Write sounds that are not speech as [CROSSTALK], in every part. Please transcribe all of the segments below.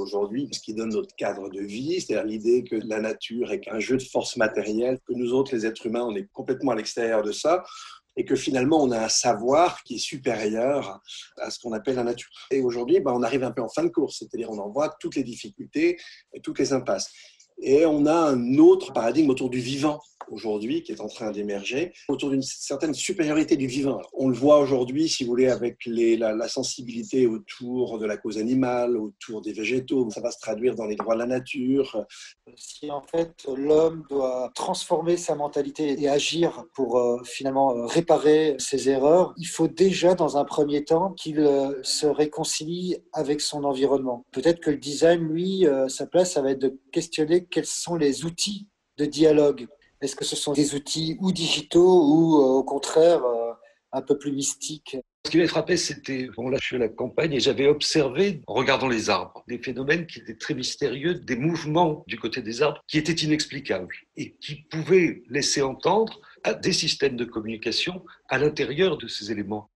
aujourd'hui, ce qui donne notre cadre de vie, c'est-à-dire l'idée que la nature est qu'un jeu de force matérielle, que nous autres, les êtres humains, on est complètement à l'extérieur de ça et que finalement on a un savoir qui est supérieur à ce qu'on appelle la nature. Et aujourd'hui, ben, on arrive un peu en fin de course, c'est-à-dire on en voit toutes les difficultés et toutes les impasses. Et on a un autre paradigme autour du vivant aujourd'hui qui est en train d'émerger, autour d'une certaine supériorité du vivant. On le voit aujourd'hui, si vous voulez, avec la, sensibilité autour de la cause animale, autour des végétaux. Ça va se traduire dans les droits de la nature. Si en fait l'homme doit transformer sa mentalité et agir pour euh, finalement euh, réparer ses erreurs, il faut déjà dans un premier temps qu'il euh, se réconcilie avec son environnement. Peut-être que le design, lui, sa place, ça va être de questionner quels sont les outils de dialogue? Est-ce que ce sont des outils ou digitaux ou euh, au contraire euh, un peu plus mystiques? Ce qui m'a frappé, c'était, bon là je suis à la campagne et j'avais observé, en regardant les arbres, des phénomènes qui étaient très mystérieux, des mouvements du côté des arbres qui étaient inexplicables et qui pouvaient laisser entendre à des systèmes de communication à l'intérieur de ces éléments.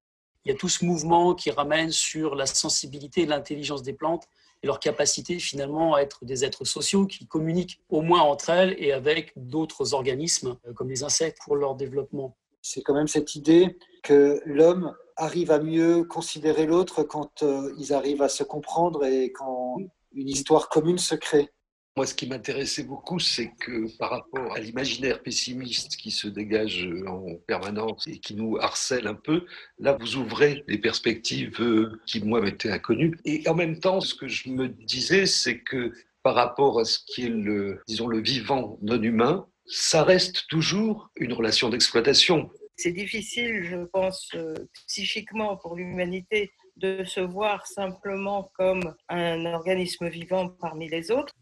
Il y a tout ce mouvement qui ramène sur la sensibilité et l'intelligence des plantes et leur capacité finalement à être des êtres sociaux qui communiquent au moins entre elles et avec d'autres organismes euh, comme les insectes pour leur développement. C'est quand même cette idée que l'homme arrive à mieux considérer l'autre quand euh, ils arrivent à se comprendre et quand une histoire commune se crée. Moi, ce qui m'intéressait beaucoup, c'est que par rapport à l'imaginaire pessimiste qui se dégage en permanence et qui nous harcèle un peu, là, vous ouvrez des perspectives qui, moi, m'étaient inconnues. Et en même temps, ce que je me disais, c'est que par rapport à ce qui est le, disons, le vivant non humain, ça reste toujours une relation d'exploitation. C'est difficile, je pense, euh, psychiquement pour l'humanité de se voir simplement comme un organisme vivant parmi les autres.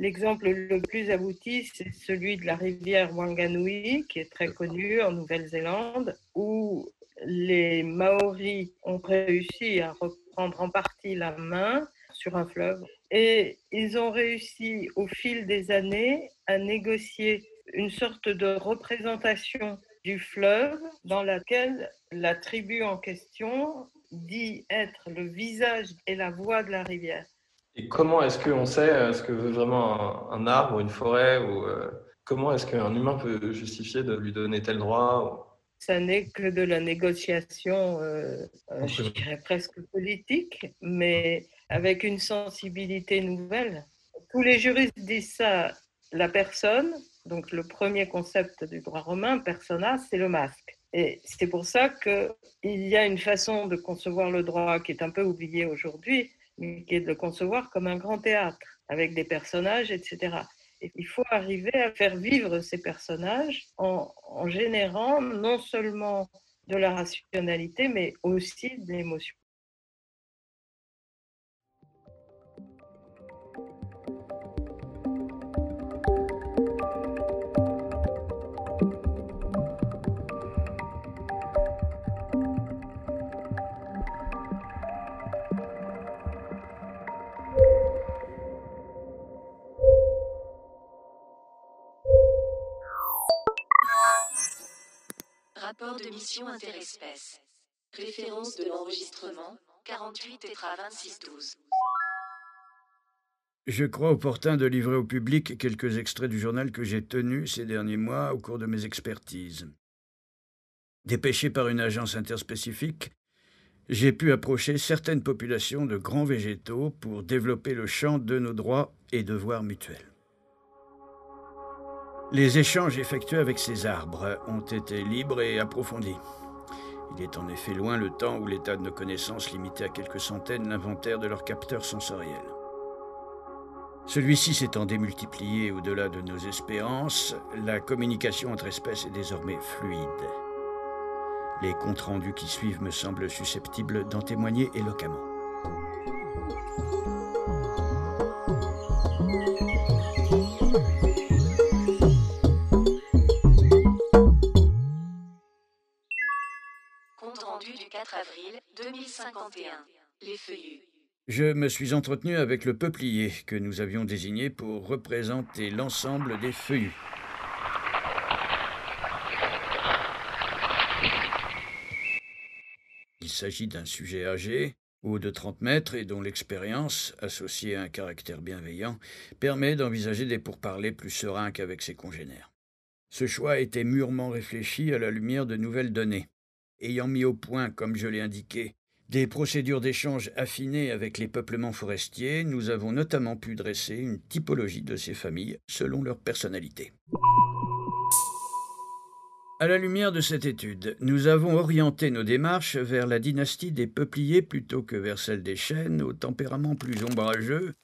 L'exemple le plus abouti, c'est celui de la rivière Wanganui, qui est très connue en Nouvelle-Zélande, où les Maoris ont réussi à reprendre en partie la main sur un fleuve. Et ils ont réussi au fil des années à négocier une sorte de représentation du fleuve dans laquelle la tribu en question dit être le visage et la voix de la rivière. Et comment est-ce qu'on sait euh, ce que veut vraiment un, un arbre ou une forêt ou euh, comment est-ce qu'un humain peut justifier de lui donner tel droit Ça n'est que de la négociation, euh, je dirais presque politique, mais avec une sensibilité nouvelle. Tous les juristes disent ça, la personne, donc le premier concept du droit romain, persona, c'est le masque. Et c'est pour ça qu'il y a une façon de concevoir le droit qui est un peu oubliée aujourd'hui, mais qui est de le concevoir comme un grand théâtre, avec des personnages, etc. Et il faut arriver à faire vivre ces personnages en, en générant non seulement de la rationalité, mais aussi de l'émotion. Rapport de mission interespèce. Référence de l'enregistrement 48 Tetra 2612. Je crois opportun de livrer au public quelques extraits du journal que j'ai tenu ces derniers mois au cours de mes expertises. Dépêché par une agence interspécifique, j'ai pu approcher certaines populations de grands végétaux pour développer le champ de nos droits et devoirs mutuels. Les échanges effectués avec ces arbres ont été libres et approfondis. Il est en effet loin le temps où l'état de nos connaissances limitait à quelques centaines l'inventaire de leurs capteurs sensoriels. Celui-ci s'étant démultiplié au-delà de nos espérances, la communication entre espèces est désormais fluide. Les comptes rendus qui suivent me semblent susceptibles d'en témoigner éloquemment. 2051. Les feuillus. Je me suis entretenu avec le peuplier que nous avions désigné pour représenter l'ensemble des feuillus. Il s'agit d'un sujet âgé, haut de 30 mètres et dont l'expérience, associée à un caractère bienveillant, permet d'envisager des pourparlers plus sereins qu'avec ses congénères. Ce choix été mûrement réfléchi à la lumière de nouvelles données. Ayant mis au point, comme je l'ai indiqué, des procédures d'échange affinées avec les peuplements forestiers, nous avons notamment pu dresser une typologie de ces familles selon leur personnalité. À la lumière de cette étude, nous avons orienté nos démarches vers la dynastie des peupliers plutôt que vers celle des chênes, au tempérament plus ombrageux,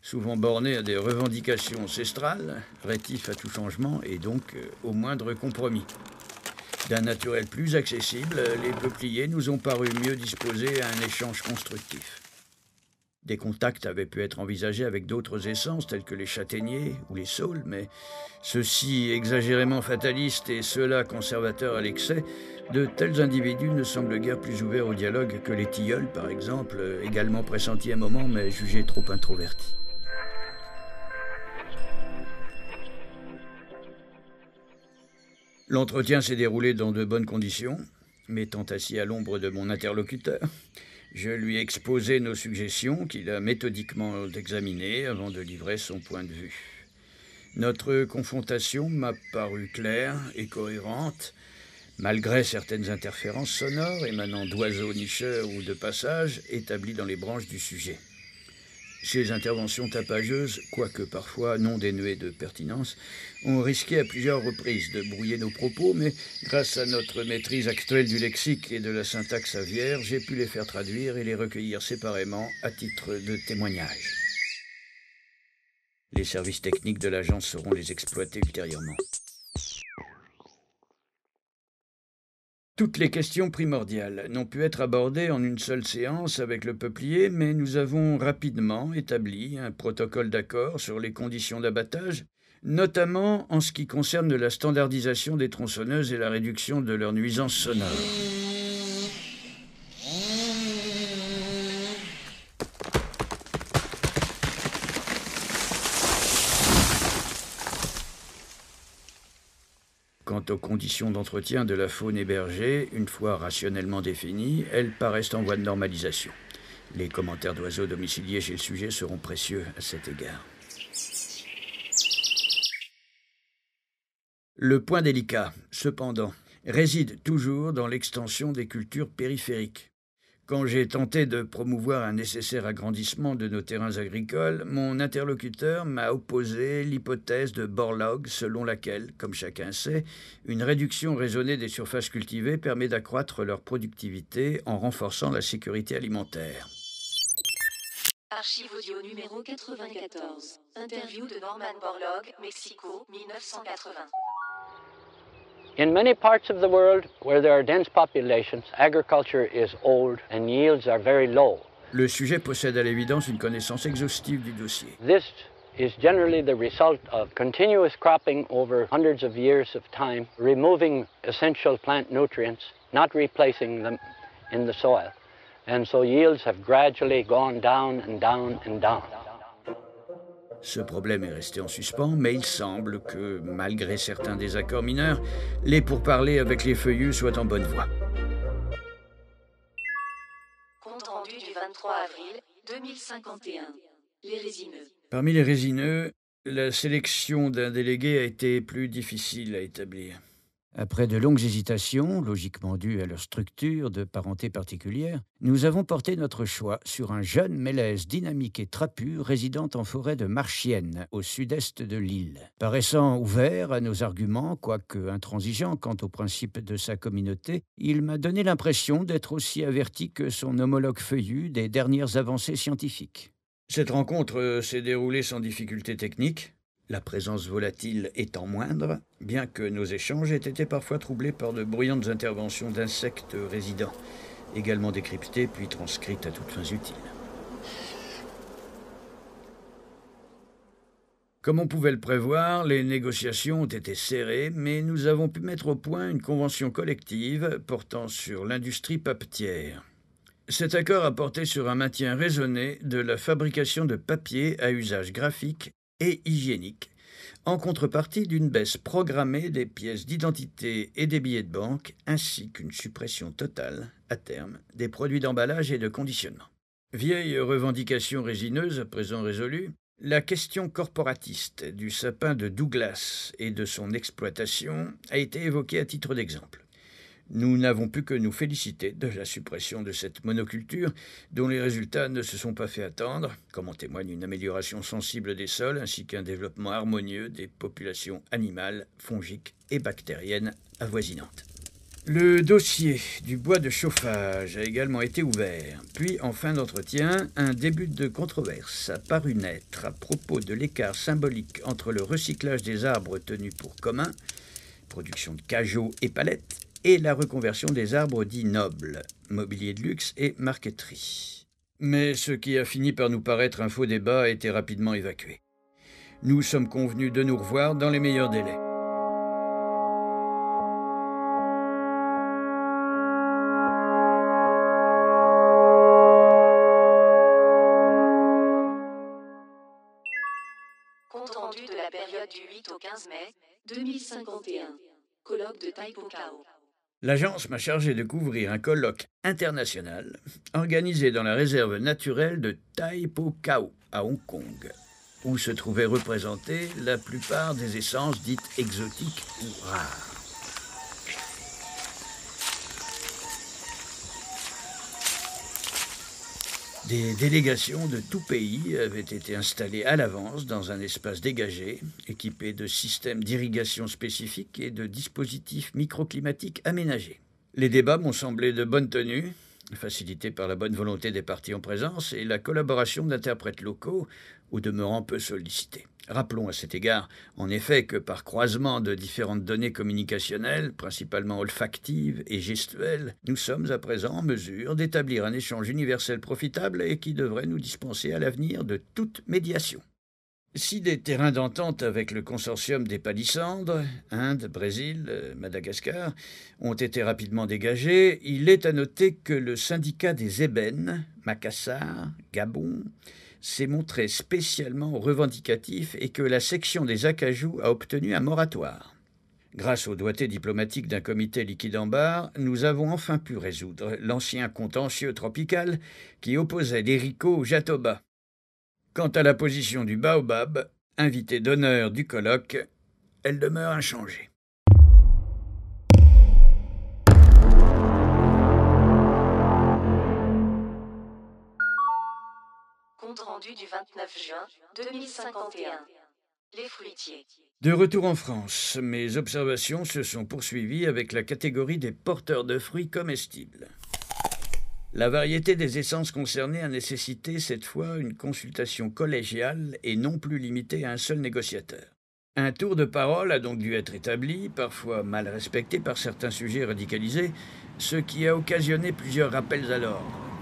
souvent borné à des revendications ancestrales, rétifs à tout changement et donc euh, au moindre compromis. D'un naturel plus accessible, les peupliers nous ont paru mieux disposés à un échange constructif. Des contacts avaient pu être envisagés avec d'autres essences telles que les châtaigniers ou les saules, mais ceux-ci exagérément fatalistes et ceux-là conservateurs à l'excès, de tels individus ne semblent guère plus ouverts au dialogue que les tilleuls, par exemple, également pressentis un moment mais jugés trop introvertis. L'entretien s'est déroulé dans de bonnes conditions, m'étant assis à l'ombre de mon interlocuteur. Je lui ai exposé nos suggestions qu'il a méthodiquement examinées avant de livrer son point de vue. Notre confrontation m'a paru claire et cohérente, malgré certaines interférences sonores émanant d'oiseaux nicheurs ou de passages établis dans les branches du sujet. Ces interventions tapageuses, quoique parfois non dénuées de pertinence, ont risqué à plusieurs reprises de brouiller nos propos, mais grâce à notre maîtrise actuelle du lexique et de la syntaxe aviaire, j'ai pu les faire traduire et les recueillir séparément à titre de témoignage. Les services techniques de l'agence sauront les exploiter ultérieurement. Toutes les questions primordiales n'ont pu être abordées en une seule séance avec le peuplier, mais nous avons rapidement établi un protocole d'accord sur les conditions d'abattage, notamment en ce qui concerne la standardisation des tronçonneuses et la réduction de leurs nuisances sonores. Aux conditions d'entretien de la faune hébergée, une fois rationnellement définies, elles paraissent en voie de normalisation. Les commentaires d'oiseaux domiciliés chez le sujet seront précieux à cet égard. Le point délicat, cependant, réside toujours dans l'extension des cultures périphériques. Quand j'ai tenté de promouvoir un nécessaire agrandissement de nos terrains agricoles, mon interlocuteur m'a opposé l'hypothèse de Borlaug selon laquelle, comme chacun sait, une réduction raisonnée des surfaces cultivées permet d'accroître leur productivité en renforçant la sécurité alimentaire. Archive audio numéro 94. Interview de Norman Borlaug, Mexico, 1980. In many parts of the world where there are dense populations, agriculture is old and yields are very low. Le sujet possède à l'évidence une connaissance exhaustive du dossier. This is generally the result of continuous cropping over hundreds of years of time, removing essential plant nutrients, not replacing them in the soil. And so yields have gradually gone down and down and down. Ce problème est resté en suspens, mais il semble que, malgré certains désaccords mineurs, les pourparlers avec les feuillus soient en bonne voie. Compte rendu du 23 avril 2051. Les résineux. Parmi les résineux, la sélection d'un délégué a été plus difficile à établir. Après de longues hésitations, logiquement dues à leur structure de parenté particulière, nous avons porté notre choix sur un jeune mélèze dynamique et trapu résidant en forêt de Marchienne, au sud-est de l'île. Paraissant ouvert à nos arguments, quoique intransigeant quant aux principes de sa communauté, il m'a donné l'impression d'être aussi averti que son homologue feuillu des dernières avancées scientifiques. Cette rencontre s'est déroulée sans difficulté technique, la présence volatile étant moindre, bien que nos échanges aient été parfois troublés par de bruyantes interventions d'insectes résidents, également décryptées puis transcrites à toutes fins utiles. Comme on pouvait le prévoir, les négociations ont été serrées, mais nous avons pu mettre au point une convention collective portant sur l'industrie papetière. Cet accord a porté sur un maintien raisonné de la fabrication de papier à usage graphique et hygiénique, en contrepartie d'une baisse programmée des pièces d'identité et des billets de banque, ainsi qu'une suppression totale, à terme, des produits d'emballage et de conditionnement. Vieille revendication résineuse, à présent résolue, la question corporatiste du sapin de Douglas et de son exploitation a été évoquée à titre d'exemple. Nous n'avons pu que nous féliciter de la suppression de cette monoculture, dont les résultats ne se sont pas fait attendre, comme en témoigne une amélioration sensible des sols ainsi qu'un développement harmonieux des populations animales, fongiques et bactériennes avoisinantes. Le dossier du bois de chauffage a également été ouvert. Puis, en fin d'entretien, un début de controverse a paru naître à propos de l'écart symbolique entre le recyclage des arbres tenus pour commun, production de cajots et palettes, et la reconversion des arbres dits nobles, mobilier de luxe et marqueterie. Mais ce qui a fini par nous paraître un faux débat a été rapidement évacué. Nous sommes convenus de nous revoir dans les meilleurs délais. Compte rendu de la période du 8 au 15 mai 2051. Colloque de Taipokao. L'agence m'a chargé de couvrir un colloque international organisé dans la réserve naturelle de Taipokao à Hong Kong, où se trouvaient représentées la plupart des essences dites exotiques ou rares. Des délégations de tout pays avaient été installées à l'avance dans un espace dégagé, équipé de systèmes d'irrigation spécifiques et de dispositifs microclimatiques aménagés. Les débats m'ont semblé de bonne tenue, facilités par la bonne volonté des parties en présence et la collaboration d'interprètes locaux, au demeurant peu sollicités. Rappelons à cet égard, en effet, que par croisement de différentes données communicationnelles, principalement olfactives et gestuelles, nous sommes à présent en mesure d'établir un échange universel profitable et qui devrait nous dispenser à l'avenir de toute médiation. Si des terrains d'entente avec le consortium des palissandres, Inde, Brésil, Madagascar, ont été rapidement dégagés, il est à noter que le syndicat des ébènes, Macassar, Gabon, s'est montré spécialement revendicatif et que la section des acajou a obtenu un moratoire. Grâce au doigté diplomatique d'un comité liquide en barre, nous avons enfin pu résoudre l'ancien contentieux tropical qui opposait l'Érico au Jatoba. Quant à la position du baobab, invité d'honneur du colloque, elle demeure inchangée. Rendu du 29 juin 2051. Les fruitiers. De retour en France, mes observations se sont poursuivies avec la catégorie des porteurs de fruits comestibles. La variété des essences concernées a nécessité cette fois une consultation collégiale et non plus limitée à un seul négociateur. Un tour de parole a donc dû être établi, parfois mal respecté par certains sujets radicalisés, ce qui a occasionné plusieurs rappels à l'ordre.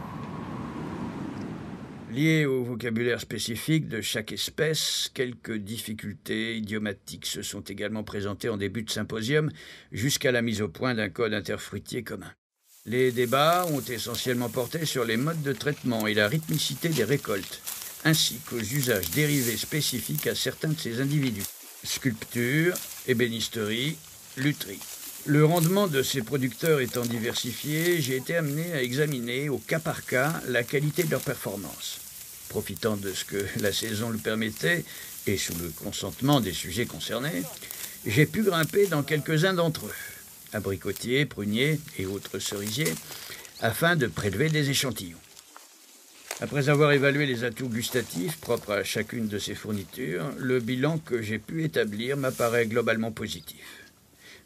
Liés au vocabulaire spécifique de chaque espèce, quelques difficultés idiomatiques se sont également présentées en début de symposium, jusqu'à la mise au point d'un code interfruitier commun. Les débats ont essentiellement porté sur les modes de traitement et la rythmicité des récoltes, ainsi qu'aux usages dérivés spécifiques à certains de ces individus. Sculpture, ébénisterie, lutherie. Le rendement de ces producteurs étant diversifié, j'ai été amené à examiner au cas par cas la qualité de leur performance. Profitant de ce que [LAUGHS] la saison le permettait, et sous le consentement des sujets concernés, j'ai pu grimper dans quelques-uns d'entre eux, abricotiers, pruniers et autres cerisiers, afin de prélever des échantillons. Après avoir évalué les atouts gustatifs propres à chacune de ces fournitures, le bilan que j'ai pu établir m'apparaît globalement positif.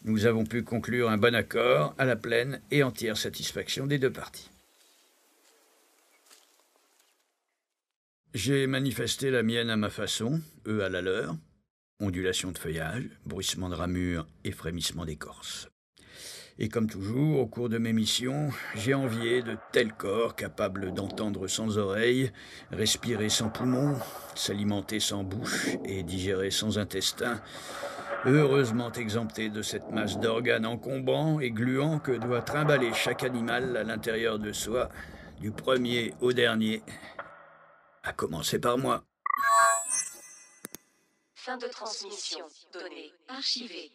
Nous avons pu conclure un bon accord à la pleine et entière satisfaction des deux parties. J'ai manifesté la mienne à ma façon, eux à la leur. Ondulation de feuillage, bruissement de ramures et frémissement d'écorce. Et comme toujours, au cours de mes missions, j'ai envié de tels corps capables d'entendre sans oreilles, respirer sans poumons, s'alimenter sans bouche et digérer sans intestin, heureusement exemptés de cette masse d'organes encombrants et gluants que doit trimballer chaque animal à l'intérieur de soi, du premier au dernier, à commencer par moi. Fin de transmission. Données archivées.